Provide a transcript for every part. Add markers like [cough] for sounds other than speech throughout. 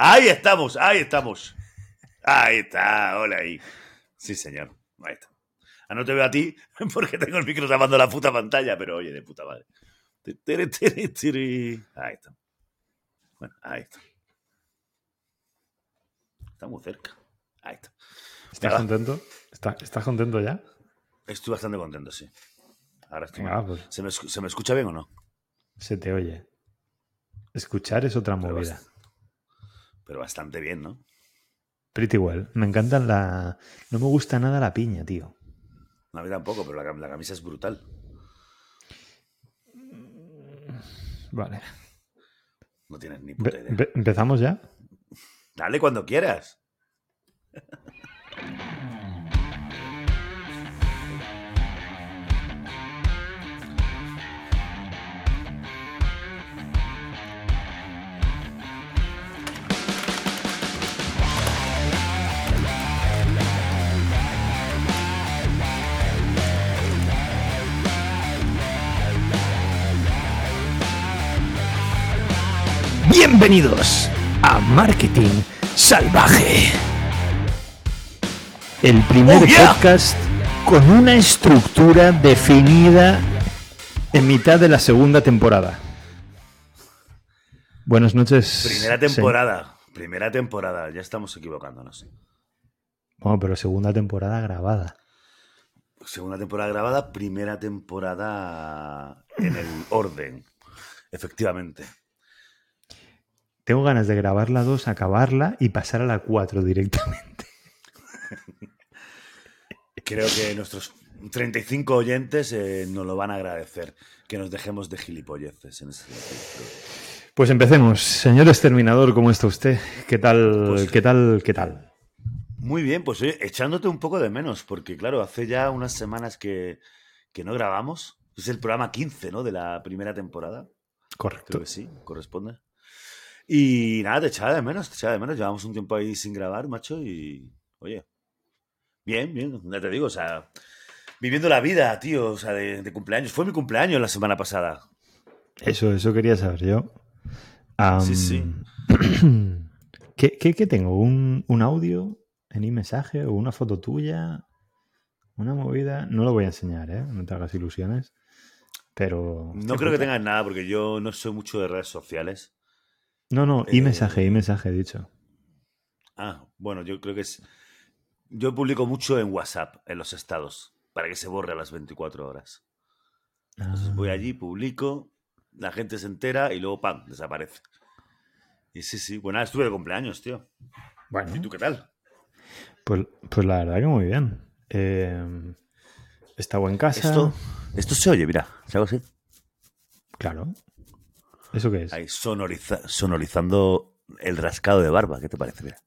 Ahí estamos, ahí estamos. Ahí está, hola ahí. Sí, señor. Ahí está. Ah, no te veo a ti [laughs] porque tengo el micro tapando la puta pantalla, pero oye, de puta madre. Ahí está. Bueno, ahí está. Está muy cerca. Ahí está. ¿Estás contento? ¿Estás contento ya? Estoy bastante contento, sí. Ahora estoy. Venga, pues. ¿Se, me, ¿Se me escucha bien o no? Se te oye. Escuchar es otra Pero movida. Pero bastante bien, ¿no? Pretty well. Me encantan la. No me gusta nada la piña, tío. No, a mí tampoco, pero la, la camisa es brutal. Vale. No tienes ni puta idea. ¿Empezamos ya? Dale cuando quieras. [laughs] Bienvenidos a Marketing Salvaje. El primer Oh, yeah. podcast con una estructura definida en mitad de la segunda temporada. Buenas noches. Primera temporada. Primera temporada. Ya estamos equivocándonos. Bueno, pero segunda temporada grabada. Segunda temporada grabada, primera temporada en el orden. Efectivamente. Tengo ganas de grabar la 2, acabarla y pasar a la 4 directamente. Creo que nuestros 35 oyentes eh, nos lo van a agradecer. Que nos dejemos de gilipolleces en ese sentido. Pues empecemos. Señor exterminador, ¿cómo está usted? ¿Qué tal? Pues- ¿Qué tal? ¿Qué tal? Muy bien, pues oye, echándote un poco de menos, porque claro, hace ya unas semanas que, que no grabamos. Es el programa 15, ¿no? De la primera temporada. Creo Correcto. que sí, corresponde. Y nada, te echaba de menos, te echaba de menos. Llevamos un tiempo ahí sin grabar, macho, y oye, bien, bien, ya te digo, o sea, viviendo la vida, tío, o sea, de, de cumpleaños. Fue mi cumpleaños la semana pasada. Eso, eso quería saber yo. Sí, sí. [clears throat] ¿Qué, qué- qué tengo? ¿Un, un audio en iMessage o una foto tuya? ¿Una movida? No lo voy a enseñar, ¿eh? No te hagas ilusiones. Pero. No creo que tengas nada, porque yo no soy mucho de redes sociales. No, no, Eh, iMessage, iMessage, he dicho. Ah, bueno, yo creo que es... Yo publico mucho en WhatsApp, en los estados, para que se borre a las 24 horas. Entonces Ah, voy allí, publico, la gente se entera y luego, ¡pam!, desaparece. Y sí, sí, bueno, estuve de cumpleaños, tío. Bueno, ¿Y tú qué tal? pues, pues la verdad que muy bien. Eh, estaba en casa. Esto, esto se oye, mira, se hago así. Claro. ¿Eso qué es? Ahí, sonoriza- sonorizando el rascado de barba, ¿qué te parece? Mira,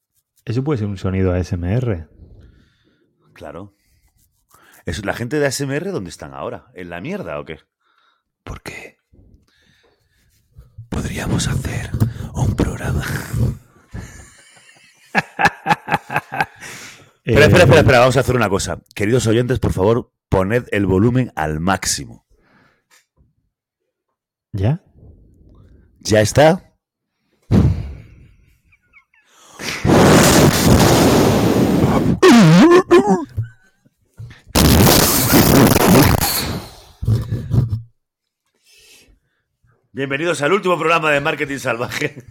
Eso puede ser un sonido ASMR. claro. Es, ¿La gente de ASMR dónde están ahora? ¿En la mierda o qué? ¿Por qué? Podríamos hacer un programa. [laughs] Espera, espera, espera, espera, vamos a hacer una cosa. Queridos oyentes, por favor, poned el volumen al máximo. ¿Ya? ¿Ya está? Bienvenidos al último programa de Marketing Salvaje.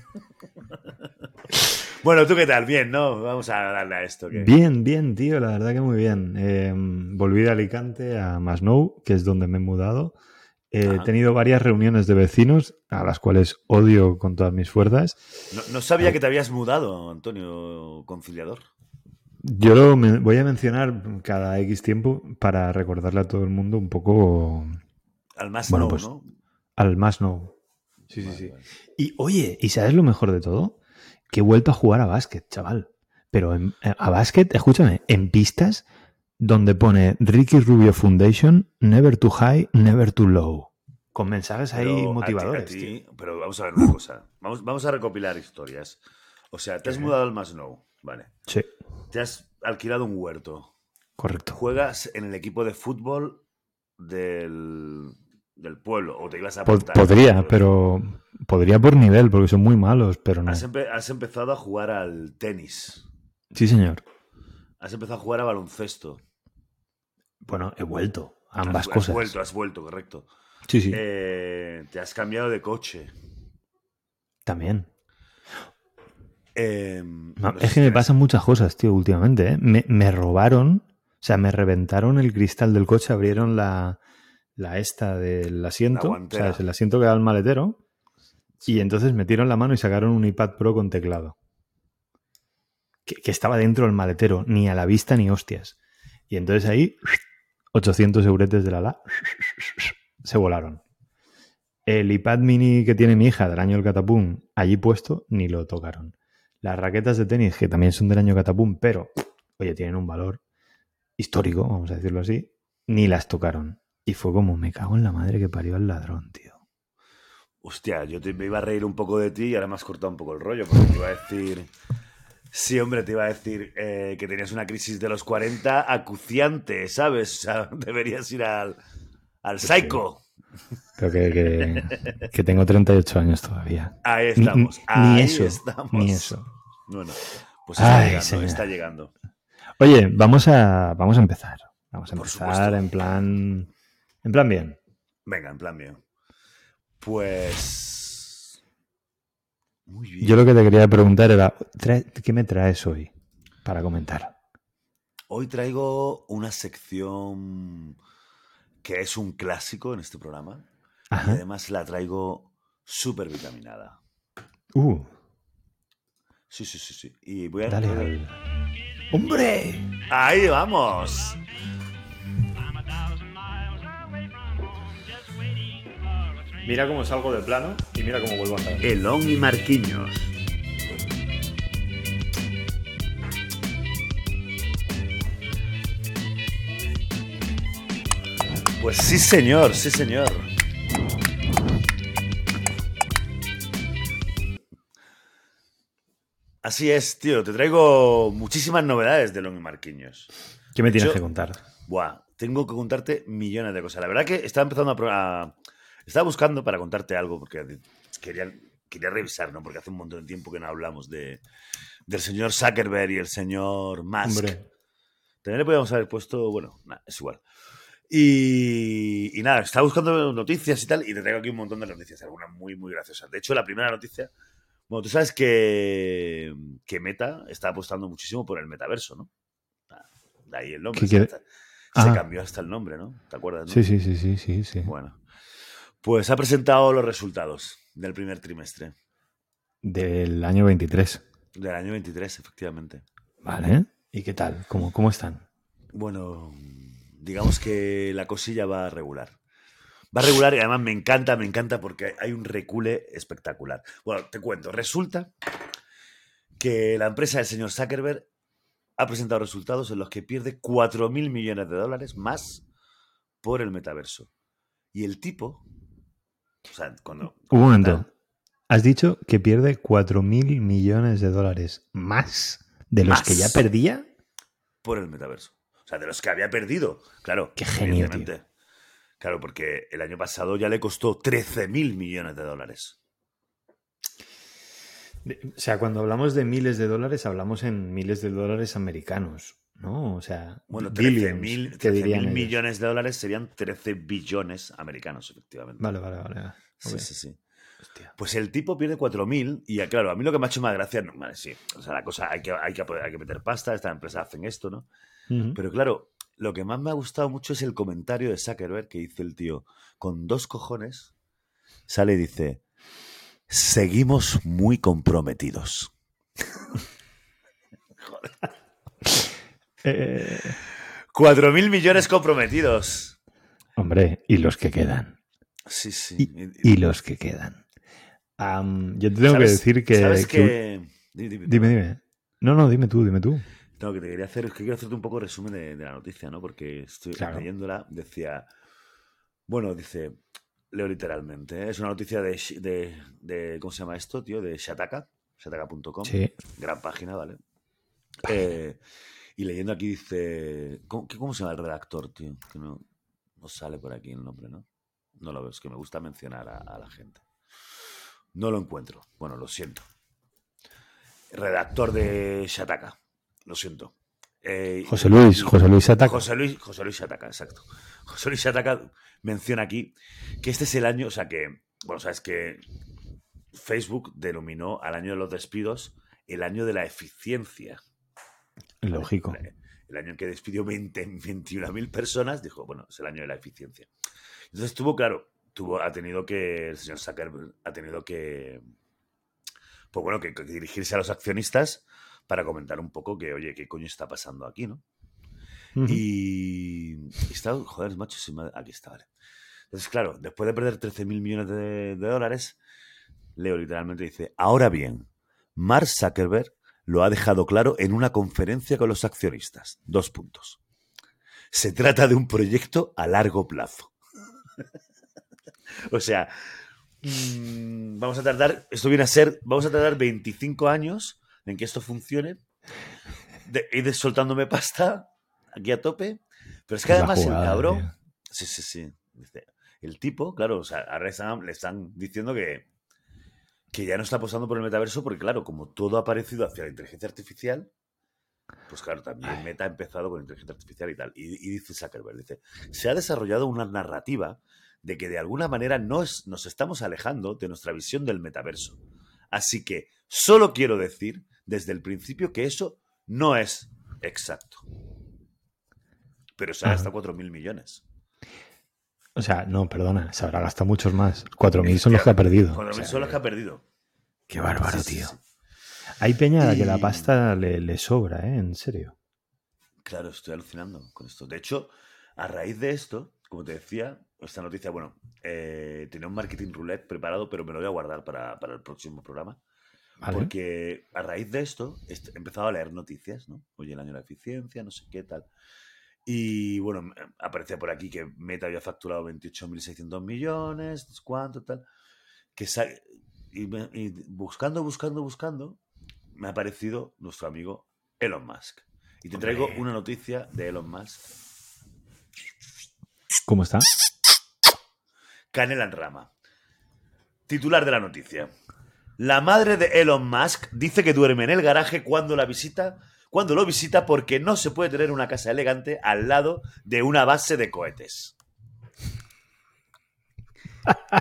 bueno, ¿tú qué tal? Bien, ¿no? Vamos a darle a esto. Bien, bien, tío, la verdad que muy bien. Eh, volví de Alicante a Masnou, que es donde me he mudado. Eh, he Ajá. tenido varias reuniones de vecinos, a las cuales odio con todas mis fuerzas. No, no sabía que te habías mudado, Antonio Conciliador. Yo lo me- voy a mencionar cada X tiempo para recordarle a todo el mundo un poco Al más Bueno, no, pues, ¿no? al. Sí, Vale, sí, sí. vale. Y oye, ¿y sabes lo mejor de todo? Que he vuelto a jugar a básquet, chaval. Pero en- eh, a básquet, escúchame, en pistas donde pone Ricky Rubio Foundation, never too high, never too low. Con mensajes ahí Pero a ti- motivadores. a ti- pero vamos a ver una cosa. Vamos, vamos a recopilar historias. O sea, te has mudado al Masnou, vale. Sí, Te has alquilado un huerto. correcto. Juegas en el equipo de fútbol del, del pueblo o te ibas a apuntar. podría, pero podría por nivel, porque son muy malos, pero no. Has, empe- has empezado a jugar al tenis. Sí, señor. Has empezado a jugar a baloncesto. Bueno, he vuelto Has- ambas has, cosas. vuelto, has vuelto, correcto. Sí, sí. Eh, te has cambiado de coche. También. Eh, No, no sé es que me pasan muchas cosas, tío, últimamente. ¿eh? Me, me robaron, o sea, me reventaron el cristal del coche, abrieron la, la esta del asiento, guantera. ¿sabes? El asiento que da al maletero. Y entonces metieron la mano y sacaron un iPad Pro con teclado. Que, que estaba dentro del maletero, ni a la vista ni hostias. Y entonces ahí, 800 euretes de la la, se volaron. El iPad mini que tiene mi hija del año del catapum, allí puesto, ni lo tocaron. Las raquetas de tenis, que también son del año catapum, pero, oye, tienen un valor histórico, vamos a decirlo así, ni las tocaron. Y fue como, me cago en la madre que parió al ladrón, tío. Hostia, yo te, me iba a reír un poco de ti y ahora me has cortado un poco el rollo, porque te iba a decir... Sí, hombre, te iba a decir eh, que tenías una crisis de los 40 acuciante, ¿sabes? O sea, [laughs] deberías ir al, al psycho. Creo que, que, que tengo 38 años todavía. Ahí estamos. Ni, ahí eso, estamos. ni eso. Bueno, pues está Ay, llegando, está llegando. Oye, vamos a, vamos a empezar. Vamos a Por empezar supuesto. en plan. En plan bien. Venga, en plan mío. Pues. Muy bien. Yo lo que te quería preguntar era, ¿qué me traes hoy para comentar? Hoy traigo una sección que es un clásico en este programa. Y además la traigo súper vitaminada. Uh, Sí, sí, sí, sí. Y voy a. dale al... ¡Hombre! Ahí vamos. Mira cómo salgo de plano y mira cómo vuelvo a entrar. Elón y Marquiños. Pues sí, señor, sí, señor. Así es, tío. Te traigo muchísimas novedades de Elón y Marquiños. ¿Qué me tienes Yo- que contar? Buah, tengo que contarte millones de cosas. La verdad que estaba empezando a, a- Estaba buscando para contarte algo, porque quería, quería revisar, ¿no? Porque hace un montón de tiempo que no hablamos de, del señor Zuckerberg y el señor Musk. Hombre, También le podíamos haber puesto, bueno, nada, es igual. Y, y nada, estaba buscando noticias y tal, y te traigo aquí un montón de noticias, algunas muy, muy graciosas. De hecho, la primera noticia, bueno, tú sabes que, que Meta está apostando muchísimo por el metaverso, ¿no? Ah, De ahí el nombre. ¿Qué se, se Ah. cambió hasta el nombre, ¿no? ¿Te acuerdas? no? sí, sí, sí, sí, sí, sí. Bueno, pues ha presentado los resultados del primer trimestre Del año 23. del año 23, efectivamente. Vale. ¿Y qué tal? ¿Cómo, cómo están? Bueno, digamos que la cosilla va a regular. Va a regular y además me encanta, me encanta porque hay un recule espectacular. Bueno, te cuento, resulta que la empresa del señor Zuckerberg ha presentado resultados en los que pierde 4.000 millones de dólares más por el metaverso. Y el tipo, o sea, cuando... Un momento. Has dicho que pierde 4.000 millones de dólares más de los Más. que ya perdía. por el metaverso. O sea, de los que había perdido. Claro, Qué genio, evidentemente. Claro, porque el año pasado ya le costó 13.000 millones de dólares. O sea, cuando hablamos de miles de dólares, hablamos en miles de dólares americanos, ¿no? O sea, Bueno, billions, 13.000 que 13.000 dirían ellos. millones de dólares serían 13 billones americanos, efectivamente. Vale, vale, vale. Sí, sí, sí. Hostia. Pues el tipo pierde 4.000 y, claro, a mí lo que me ha hecho más gracia, no, vale, sí, o sea, la cosa, hay que, hay que, hay que meter pasta, estas empresas hacen esto, ¿no? Pero claro, lo que más me ha gustado mucho es el comentario de Zuckerberg que dice el tío, con dos cojones, sale y dice, seguimos muy comprometidos. [laughs] Eh, Cuatro mil millones comprometidos. hombre, y los que quedan. Sí, sí. Y, y los que quedan. Yo te tengo que ¿Sabes- decir que. ¿Sabes que- que... Dime, dime. No, no, dime tú, dime tú. No, que te quería hacer, es que quiero hacerte un poco resumen de, de la noticia, ¿no? Porque estoy Claro. leyéndola, decía, bueno, dice, leo literalmente, ¿eh? es una noticia de, de, de- ¿cómo se llama esto, tío? De Shataka, shataka.com, Sí. gran página, ¿vale? Eh, y leyendo aquí dice, ¿cómo, qué- cómo se llama el redactor, tío? Que no, no sale por aquí el nombre, ¿no? No lo veo, es que me gusta mencionar a, a la gente. No lo encuentro. Bueno, lo siento. Redactor de Shataka. Lo siento. Eh, José Luis, José Luis Ataca. José Luis, José Luis Shataka, exacto. José Luis Shataka menciona aquí que este es el año, o sea que, bueno, sabes que Facebook denominó al año de los despidos el año de la eficiencia. Lógico. El año en que despidió 20 21.000 personas, dijo, bueno, es el año de la eficiencia. Entonces tuvo, claro, tuvo, ha tenido que, el señor Zuckerberg ha tenido que, pues bueno, que, que dirigirse a los accionistas para comentar un poco que, oye, ¿qué coño está pasando aquí, no? Y, y está, joder, macho, si me- aquí está, vale. Entonces, claro, después de perder 13 mil millones de, de dólares, Leo literalmente dice, ahora bien, Mark Zuckerberg lo ha dejado claro en una conferencia con los accionistas. Dos puntos. Se trata de un proyecto a largo plazo. [laughs] o sea, mm, vamos a tardar, esto viene a ser, vamos a tardar 25 años en que esto funcione, de, ir soltándome pasta aquí a tope, pero es que además el cabrón, tío. sí, sí, sí, el tipo, claro, o sea, ahora están- le están diciendo que, que ya no está apostando por el metaverso porque, claro, como todo ha aparecido hacia la inteligencia artificial, pues claro, también. Meta ha empezado con inteligencia artificial y tal. Y, y dice Zuckerberg, dice, se ha desarrollado una narrativa de que de alguna manera nos, nos estamos alejando de nuestra visión del metaverso. Así que solo quiero decir desde el principio que eso no es exacto. Pero se ha gastado 4.000 millones. O sea, no, perdona, se habrá gastado muchos más. 4.000 son los que ha perdido. 4.000 O sea, son los que ha perdido. Qué bárbaro, Sí, tío. sí. Hay peña a que la pasta le, le sobra, ¿eh? En serio. Claro, estoy alucinando con esto. De hecho, a raíz de esto, como te decía, esta noticia, bueno, eh, tenía un marketing roulette preparado, pero me lo voy a guardar para, para el próximo programa. ¿Vale? Porque a raíz de esto est- he empezado a leer noticias, ¿no? Oye, el año de la eficiencia, no sé qué tal. Y bueno, aparecía por aquí que Meta había facturado 28.600 millones, cuánto, tal. Que y, me- y buscando, buscando, buscando, me ha aparecido nuestro amigo Elon Musk. Y te traigo Hombre. una noticia de Elon Musk. ¿Cómo está? Canela en rama. Titular de la noticia. La madre de Elon Musk dice que duerme en el garaje cuando la visita, cuando lo visita porque no se puede tener una casa elegante al lado de una base de cohetes. [laughs]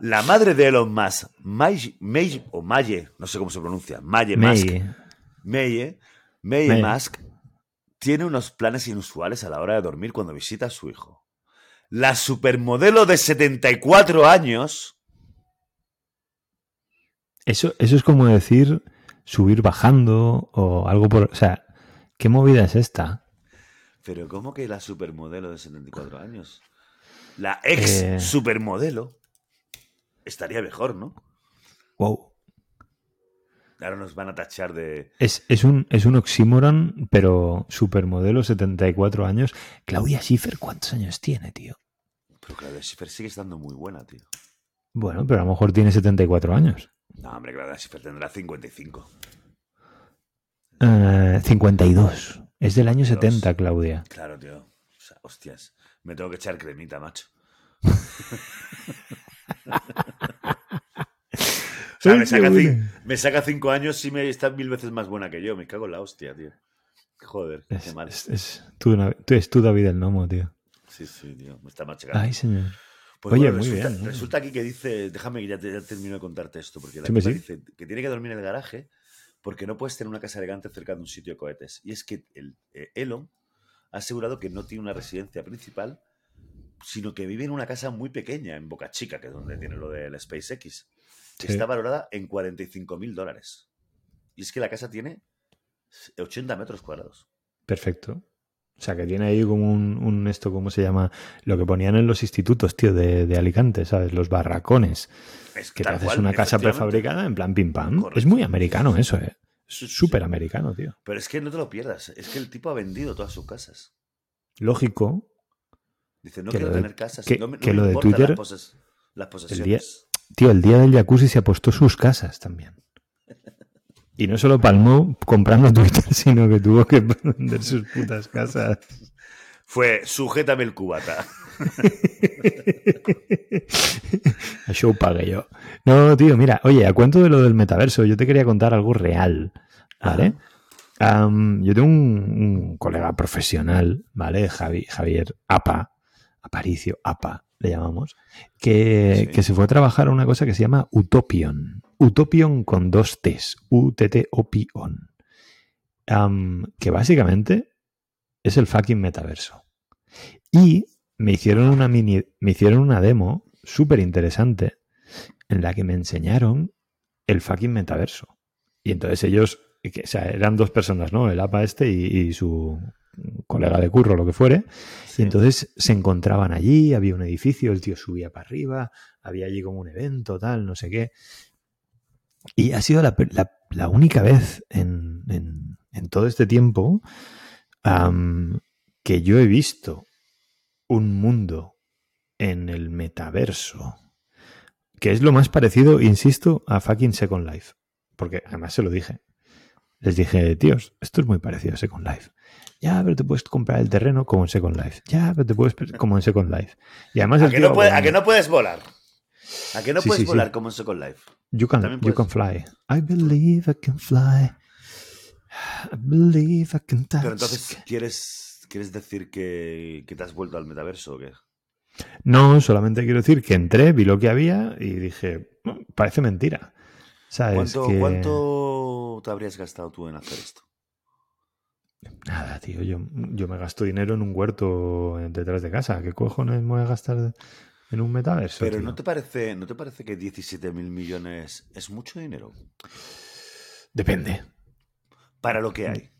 La madre de Elon Musk, May, May- o Maye, no sé cómo se pronuncia, Maye Musk, May. Meye, Meye Meye. Musk tiene unos planes inusuales a la hora de dormir cuando visita a su hijo. La supermodelo de 74 años. Eso, eso es como decir subir bajando o algo por... O sea, ¿qué movida es esta? Pero ¿cómo que la supermodelo de 74 años? La ex Eh. supermodelo. Estaría mejor, ¿no? Wow. Ahora nos van a tachar de... Es, es un, es un oxímoron, pero supermodelo, 74 años. Claudia Schiffer, ¿cuántos años tiene, tío? Pero Claudia Schiffer sigue estando muy buena, tío. Bueno, pero a lo mejor tiene 74 años. No, hombre, Schiffer tendrá 55. Eh, 52. Es del año 52. 70, Claudia. Claro, tío. O sea, hostias. Me tengo que echar cremita, macho. [laughs] O sea, me qué saca, me cinco años y me está mil veces más buena que yo. Me cago en la hostia, tío. Joder, qué Es, mal. es, tú- es tú, David el Nomo, tío. Sí, sí, tío. Me está machacando. Ay, señor. Pues Oye, bueno, muy resulta, bien, resulta aquí que dice, déjame que ya, te, ya termino de contarte esto, porque la Sí, dice que tiene que dormir en el garaje porque no puedes tener una casa elegante cerca de un sitio de cohetes. Y es que el, eh, Elon ha asegurado que no tiene una residencia principal, sino que vive en una casa muy pequeña, en Boca Chica, que es donde tiene lo del SpaceX, que Sí. está valorada en 45 mil dólares. Y es que la casa tiene 80 metros cuadrados. Perfecto. O sea, que tiene ahí como un, un esto, ¿cómo se llama? Lo que ponían en los institutos, tío, de, de Alicante, ¿sabes? Los barracones. Es Que te haces cual, una casa prefabricada en plan pim pam. Correcto. Es muy americano eso, ¿eh? Súper americano, tío. Pero es que no te lo pierdas. Es que el tipo ha vendido todas sus casas. Lógico. Dice, no Que quiero lo de- tener casas. que- no me, no que me lo de Twitter- las, poses- las posesiones. Tío, el día del jacuzzi se apostó sus casas también. Y no solo palmó comprando Twitter, [laughs] sino que tuvo que vender sus putas casas. fue sujétame el cubata. [laughs] Això ho pague yo. No, tío, mira, oye, a cuento de lo del metaverso, yo te quería contar algo real, ¿vale? Yo tengo un, un colega profesional, ¿vale? Javi- Javier Apa, Aparicio Apa, le llamamos, que, Sí. que se fue a trabajar a una cosa que se llama Utopion. Utopion con dos T's, U-T-T-O-P-I-O-N. Que básicamente es el fucking metaverso. Y me hicieron una mini, me hicieron una demo súper interesante en la que me enseñaron el fucking metaverso. Y entonces ellos, que, o sea, eran dos personas, ¿no? El APA este y, y su colega de curro, lo que fuere. Sí. Y entonces se encontraban allí, había un edificio, el tío subía para arriba, había allí como un evento, tal, no sé qué. Y ha sido la, la- la única vez en, en- en todo este tiempo am, que yo he visto un mundo en el metaverso que es lo más parecido, insisto, a fucking Second Life. Porque además se lo dije. Les dije, tíos, esto es muy parecido a Second Life. Ya, pero te puedes comprar el terreno como en Second Life. Ya, pero te puedes como en Second Life. Y además ¿A que, tío no puede- a que no puedes volar? ¿A que no Sí, puedes sí, sí. volar como en Second Life? You can, you can fly. I believe I can fly. I believe I can touch. Pero entonces, ¿quieres, quieres decir que, que te has vuelto al metaverso o qué? No, solamente quiero decir que entré, vi lo que había y dije, "Mm, parece mentira. ¿Sabes? ¿Cuánto, que... ¿Cuánto te habrías gastado tú en hacer esto? Nada, tío, yo, yo me gasto dinero en un huerto detrás de casa. ¿Qué cojones me voy a gastar en un metaverso? Pero tío? ¿no te parece, ¿no te parece que 17 mil millones es mucho dinero? Depende. Para lo que hay.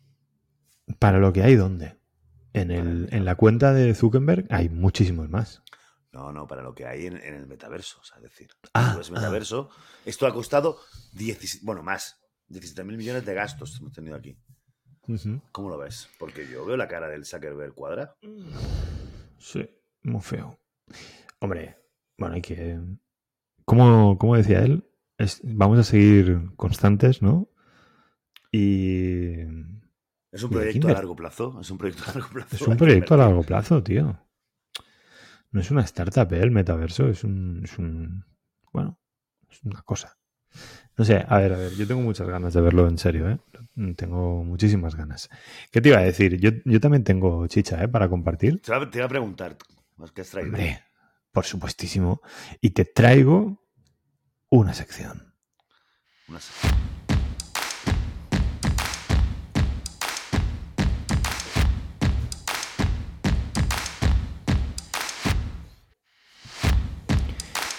¿Para lo que hay dónde? En, el, en la cuenta de Zuckerberg hay muchísimos más. No, no, para lo que hay en, en el metaverso. O sea, es decir, Ah, pues metaverso. Esto ha costado 17, bueno, más. 17 mil millones de gastos hemos tenido aquí. ¿Cómo lo ves? Porque yo veo la cara del Zuckerberg cuadra. Sí, muy feo. Hombre, bueno, hay que... Como, como decía él, es- vamos a seguir constantes, ¿no? Y Es un proyecto a largo plazo. Es un proyecto a largo plazo. es un proyecto a largo plazo, tío. No es una startup, ¿eh? El metaverso es un, es un... Bueno, es una cosa. No sé, a ver, a ver, yo tengo muchas ganas de verlo en serio, ¿eh? Tengo muchísimas ganas. ¿Qué te iba a decir? Yo, yo también tengo chicha, ¿eh? Para compartir. Te iba a- te iba a preguntar, ¿qué has traído? Hombre, por supuestísimo. Y te traigo una sección. Una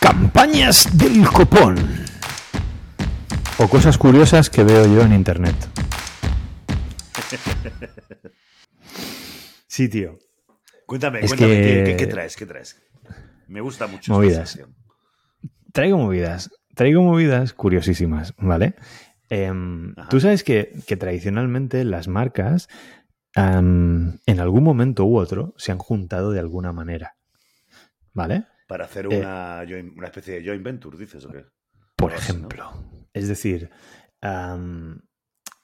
Campañas del copón. O cosas curiosas que veo yo en internet. [laughs] Sí, tío. Cuéntame, Es cuéntame, que- ¿qué, qué- qué traes? ¿Qué traes? Me gusta mucho esta Movidas. sección. Traigo movidas. Traigo movidas curiosísimas, ¿vale? Em. Tú sabes que, que tradicionalmente las marcas en algún momento u otro se han juntado de alguna manera. ¿Vale? Para hacer Eh. una, especie de joint venture, dices, ¿o qué? Por Algo así, ¿no? ejemplo. Es decir,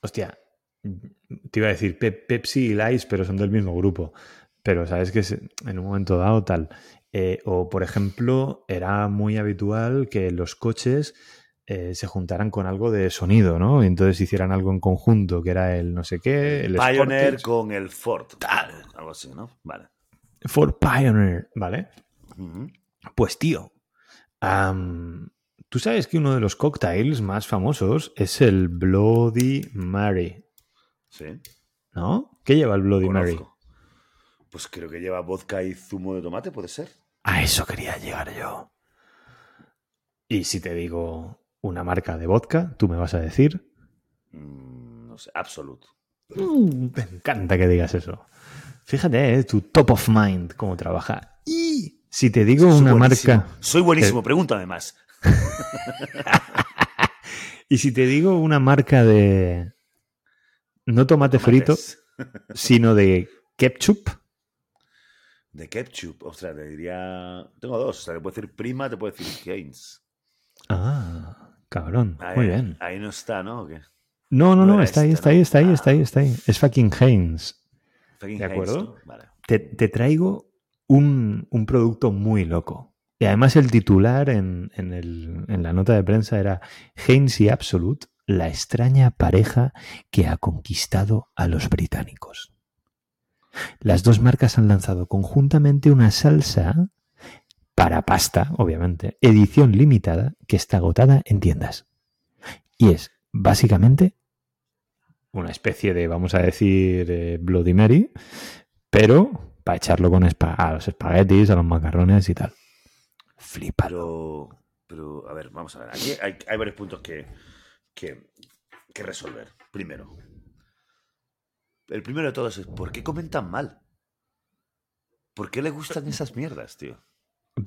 hostia, te iba a decir Pe- Pepsi y Lice, pero son del mismo grupo. Pero sabes que en un momento dado tal. Eh, o, por ejemplo, era muy habitual que los coches eh, se juntaran con algo de sonido, ¿no? Y entonces hicieran algo en conjunto, que era el no sé qué, el Pioneer Sportage. con el Ford. Algo así, ¿no? Vale. Ford Pioneer, ¿vale? Pues tío, tú sabes que uno de los cocktails más famosos es el Bloody Mary, Sí. ¿no? ¿Qué lleva el Bloody Mary? Pues creo que lleva vodka y zumo de tomate, ¿puede ser? A eso quería llegar yo. Y si te digo una marca de vodka, tú me vas a decir. Mm, no sé, Absolute. "Mm, me encanta que digas eso. Fíjate, ¿eh? tu top of mind, cómo trabaja. Y si te digo Soy una buenísimo. marca. Soy buenísimo, pregúntame más. [laughs] Y si te digo una marca de. No tomate frito, sino de ketchup. De ketchup. Ostras, te diría. Tengo dos. O sea, te puedo decir prima, te puedo decir Heinz. Ah, cabrón. Ahí, Muy bien. Ahí no está, ¿no? ¿O qué? No, no, no no, está ahí, está ahí, está ahí, Ah. está ahí, está ahí. Es fucking Heinz. Fucking ¿De acuerdo? Vale. te, te traigo un, un producto muy loco. Y además el titular en, en, el- en la nota de prensa era Heinz y Absolute, la extraña pareja que ha conquistado a los británicos. Las dos marcas han lanzado conjuntamente una salsa para pasta, obviamente, edición limitada que está agotada en tiendas. Y es básicamente una especie de, vamos a decir, eh, Bloody Mary, pero para echarlo con a los espaguetis, a los macarrones y tal. Flipalo. Pero, pero, a ver, vamos a ver. Aquí hay, hay varios puntos que, que, que resolver. Primero, el primero de todos es: ¿por qué comentan mal? ¿Por qué le gustan esas mierdas, tío? [laughs]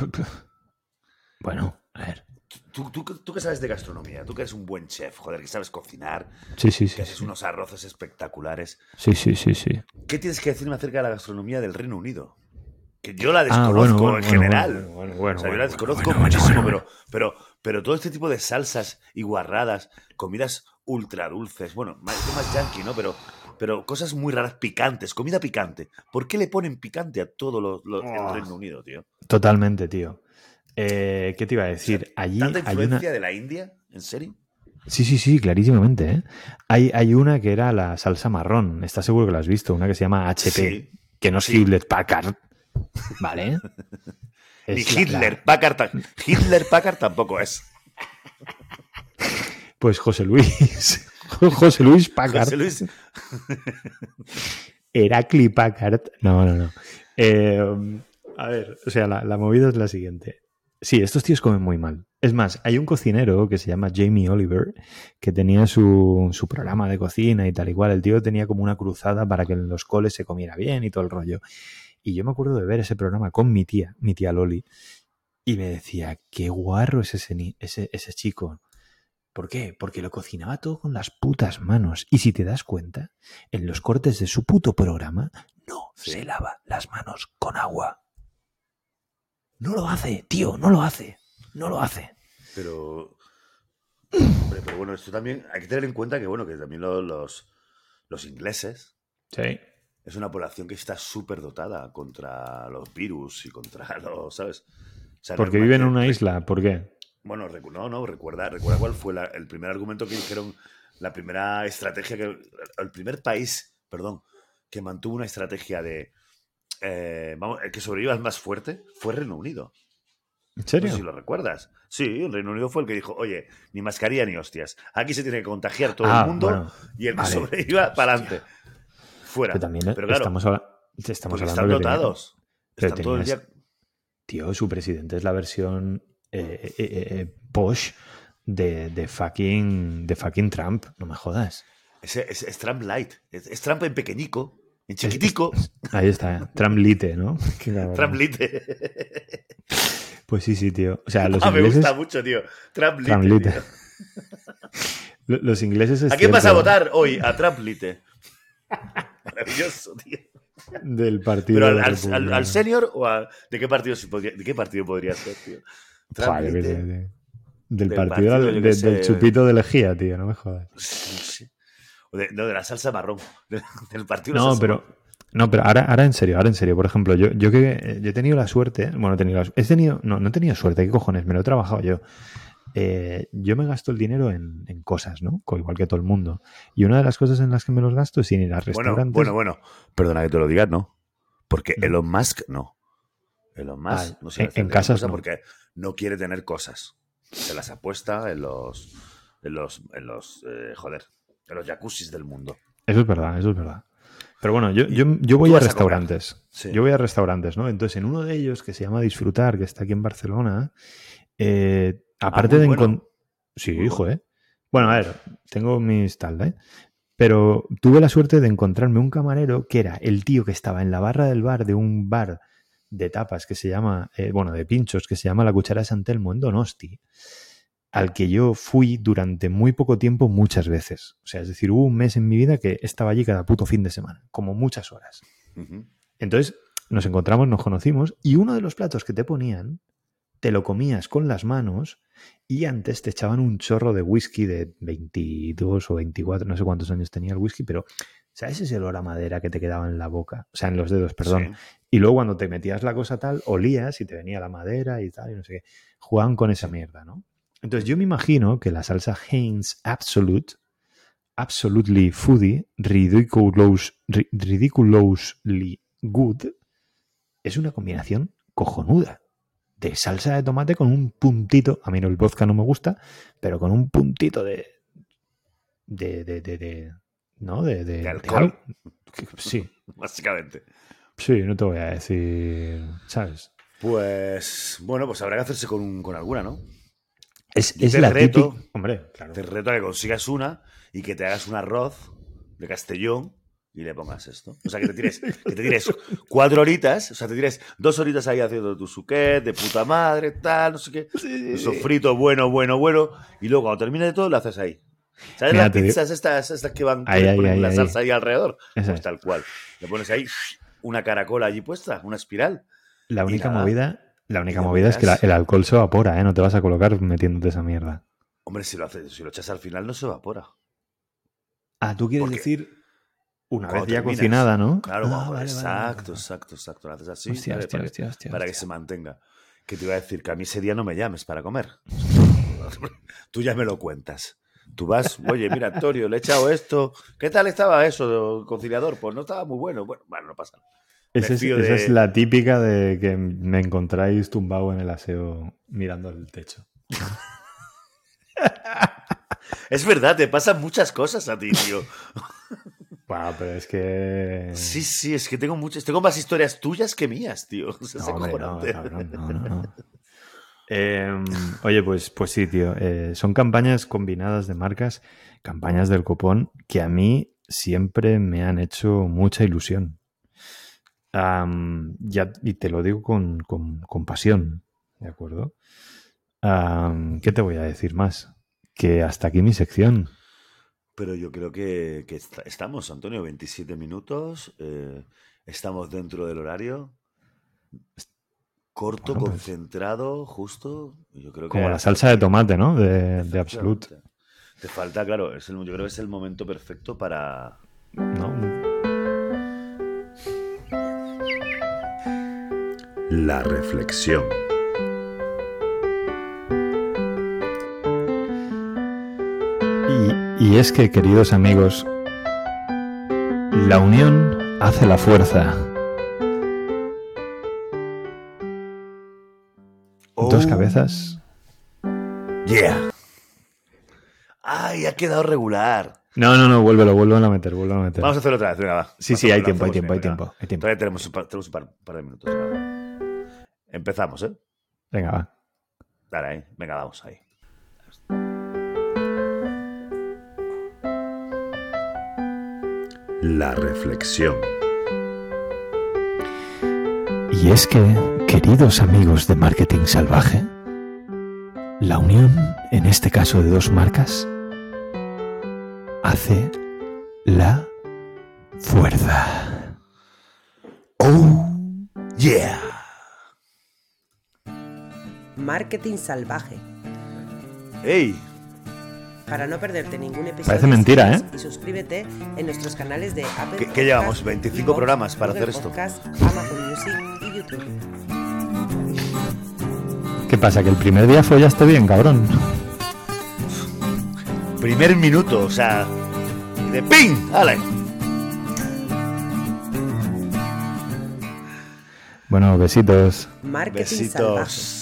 Bueno, a ver. Tú, tú, tú que sabes de gastronomía, tú que eres un buen chef, joder, que sabes cocinar, Sí, sí, que sí. haces Sí, unos arroces espectaculares. sí, sí, sí. sí. ¿Qué tienes que decirme acerca de la gastronomía del Reino Unido? Que yo la Ah, desconozco bueno, bueno, en bueno, general. bueno, bueno, bueno, o sea, yo la desconozco muchísimo, pero, pero, pero todo este tipo de salsas y guarradas, comidas ultra dulces, bueno, más, más yankee, ¿no? Pero, pero cosas muy raras, picantes, comida picante. ¿Por qué le ponen picante a todo lo, lo- el Oh. Reino Unido, tío? Totalmente, tío. Eh, ¿Qué te iba a decir? Allí ¿Tanta hay una. influencia de la India? ¿En serio? Sí, sí, sí, clarísimamente. ¿eh? Hay, hay una que era la salsa marrón. ¿Estás seguro que la has visto? Una que se llama HP, Sí. que no es Sí. Hewlett Packard. ¿Vale? [laughs] Ni Hitler, la- Packard, Hitler Packard tampoco es. pues José Luis. [laughs] José Luis Packard. José Luis. [laughs] Heracli Packard. No, no, no. Eh, a ver, o sea, la, la movida es la siguiente. Sí, estos tíos comen muy mal. Es más, hay un cocinero que se llama Jamie Oliver que tenía su, su programa de cocina y tal y cual. El tío tenía como una cruzada para que en los coles se comiera bien y todo el rollo. Y yo me acuerdo de ver ese programa con mi tía, mi tía Loli, y me decía, qué guarro es ese, ese, ese chico. ¿Por qué? Porque lo cocinaba todo con las putas manos. Y si te das cuenta, en los cortes de su puto programa, no Sí. se lava las manos con agua. No lo hace, tío, no lo hace. No lo hace. Pero. Hombre, pero bueno, esto también hay que tener en cuenta que, bueno, que también lo- los, los ingleses Sí. es una población que está súper dotada contra los virus y contra [laughs] los, ¿sabes? O sea, Porque viven en una isla, ¿por qué? Bueno, no, no, recuerda, recuerda cuál fue la- el primer argumento que dijeron, la primera estrategia que. El primer país, perdón, que mantuvo una estrategia de. eh, vamos, el que sobreviva el más fuerte fue Reino Unido. ¿En No serio? sé si lo recuerdas. Sí, el Reino Unido fue el que dijo, oye, ni mascarilla ni hostias. Aquí se tiene que contagiar todo Ah, el mundo bueno, y el que vale. sobreviva para adelante. Fuera. Pero también Pero claro, estamos, estamos hablando están dotados. Están todo el tenías- día... Tío, su presidente es la versión eh, eh, eh, eh, posh de, de fucking, de fucking Trump. No me jodas. Es, es- es Trump light. Es, es Trump en pequeñico, en chiquitico. [laughs] Ahí está, Trump Lite, ¿no? [laughs] Trump lite. Pues sí, sí, tío. O sea, [laughs] los Ah, me ingleses. gusta mucho, tío. Trump lite. Trump lite. tío. Los ingleses. es ¿A quién vas a votar hoy? A Trump lite. Maravilloso, tío. Del partido. Pero al, de al, Republicano. al- al senior o a, de qué partido podría, de qué partido podría ser, tío. Joder. Del, Del partido, partido, del- chupito de lejía, tío, no me jodas. [laughs] Sí. O de, no, de la salsa marrón. [laughs] de- del partido de la No, salsa pero. No, pero ahora, ahora en serio, ahora en serio. Por ejemplo, yo, yo que eh, yo he tenido la suerte, bueno, he tenido la- he tenido, no, no he tenido suerte, ¿qué cojones? Me lo he trabajado yo. Eh, yo me gasto el dinero en, en cosas, ¿no? Igual que todo el mundo. Y una de las cosas en las que me los gasto es en ir a Bueno, restaurantes. bueno, bueno. Perdona que te lo digas, no. Porque. Elon Musk no. Elon Musk Ah, no se en- en casas no. porque no quiere tener cosas. Se las apuesta en los. En los. En los. eh, joder. En los jacuzzis del mundo. Eso es verdad, eso es verdad. Pero bueno, yo, yo, yo voy a restaurantes. Sí. Yo voy a restaurantes, ¿no? Entonces, en uno de ellos, que se llama Disfrutar, que está aquí en Barcelona, eh, aparte Ah, muy de bueno. Sí, Muy hijo, ¿eh? Bueno, a ver, tengo mis tal, ¿eh? Pero tuve la suerte de encontrarme un camarero que era el tío que estaba en la barra del bar de un bar de tapas que se llama, eh, bueno, de pinchos, que se llama La Cuchara de San Telmo en Donosti, al que yo fui durante muy poco tiempo muchas veces. O sea, es decir, hubo un mes en mi vida que estaba allí cada puto fin de semana, como muchas horas. Entonces nos encontramos, nos conocimos y uno de los platos que te ponían, te lo comías con las manos y antes te echaban un chorro de whisky de 22 o 24, no sé cuántos años tenía el whisky, pero ¿Sabes ese olor a madera que te quedaba en la boca? O sea, en los dedos, perdón. Sí. Y luego cuando te metías la cosa tal, olías y te venía la madera y tal, y no sé qué. Jugaban con esa mierda, ¿no? Entonces yo me imagino que la salsa Heinz Absolute, Absolutely Foodie, ridiculous, ri- Ridiculously Good, es una combinación cojonuda. De salsa de tomate con un puntito, a mí no el vodka no me gusta, pero con un puntito de, de, de, de- ¿no? De, de, de alcohol. Sí, [laughs] Básicamente. Sí, no te voy a decir, ¿sabes? Pues bueno, pues habrá que hacerse con, un- con alguna, ¿no? Es, es te la reto- típica... Hombre, claro. Te reto a que consigas una y que te hagas un arroz de Castellón y le pongas esto. O sea, que te tires, que te tires cuatro horitas, o sea, te tires dos horitas ahí haciendo tu suquet de puta madre, tal, no sé qué. Un sofrito bueno, bueno, bueno. Y luego cuando termine de todo, lo haces ahí. ¿Sabes Mira, las pizzas estas, estas que van Ahí, que ahí, ahí, la salsa ahí alrededor? Pues es. tal cual. Le pones ahí una caracola allí puesta, una espiral. La única movida, la única movida es que la- el alcohol se evapora, ¿eh? No te vas a colocar metiéndote esa mierda. Hombre, si lo haces, si lo echas al final no se evapora. Ah, tú quieres decir una cuando vez ya terminas- cocinada, ¿no? Claro, Ah, vamos, vale, exacto, vale. exacto, exacto. Lo haces así Hostia, hostia, para, que, hostia, hostia, para que se mantenga. Que te iba a decir que a mí ese día no me llames para comer. [laughs] Tú ya me lo cuentas. Tú vas, oye, mira, Antonio, le he echado esto. ¿Qué tal estaba eso, conciliador? Pues no estaba muy bueno. Bueno, bueno, no pasa nada. Esa es, esa la típica de que me encontráis tumbado en el aseo mirando el techo. [laughs] Es verdad, te pasan muchas cosas a ti, tío. [laughs] Pero es que... Sí, sí, es que tengo muchas, tengo más historias tuyas que mías, tío. [laughs] O sea, No, hombre, no, no, no, no. Em, oye, pues, pues sí, tío. eh, son campañas combinadas de marcas, campañas del copón, que a mí siempre me han hecho mucha ilusión. Ya, y te lo digo con, con- con pasión, ¿de acuerdo? ¿Qué te voy a decir más? Que hasta aquí mi sección. Pero yo creo que, que est- estamos, Antonio, 27 minutos. eh, estamos dentro del horario. Corto, Bueno, pues- concentrado, justo. y Yo creo que Como la salsa de tomate, ¿no? De, de Absolut. Te falta, claro, es el- yo creo que es el momento perfecto para. ¿no? La reflexión. Y, y es que, queridos amigos, la unión hace la fuerza. Cabezas. Yeah. Ay, ha quedado regular. No, no, no, vuélvelo, vuélvelo a meter, vuélvelo a meter. Vamos a hacerlo otra vez, venga, va. Sí, Vamos sí, a hay lo tiempo, hay tiempo, hay tiempo, hay tiempo. Todavía tenemos un par, tenemos un par, par de minutos. venga. Empezamos, ¿eh? Venga, va. Dale ahí. Venga, vamos ahí. La reflexión. Y es que, queridos amigos de Marketing Salvaje, la unión, en este caso de dos marcas, hace la fuerza. Oh, yeah. Marketing salvaje. ¡Ey! Para no perderte ningún episodio. Parece mentira, ¿eh? Y suscríbete en nuestros canales de Apple ¿Qué- qué llevamos? 25 Evox, programas para Google hacer esto. Podcast, Amazon Music y YouTube. ¿Qué pasa? ¿Que el primer día follaste bien, cabrón? Primer minuto, o sea. y De ¡ping! ¡Ale! Bueno, besitos. Marketing Besitos. salvaje.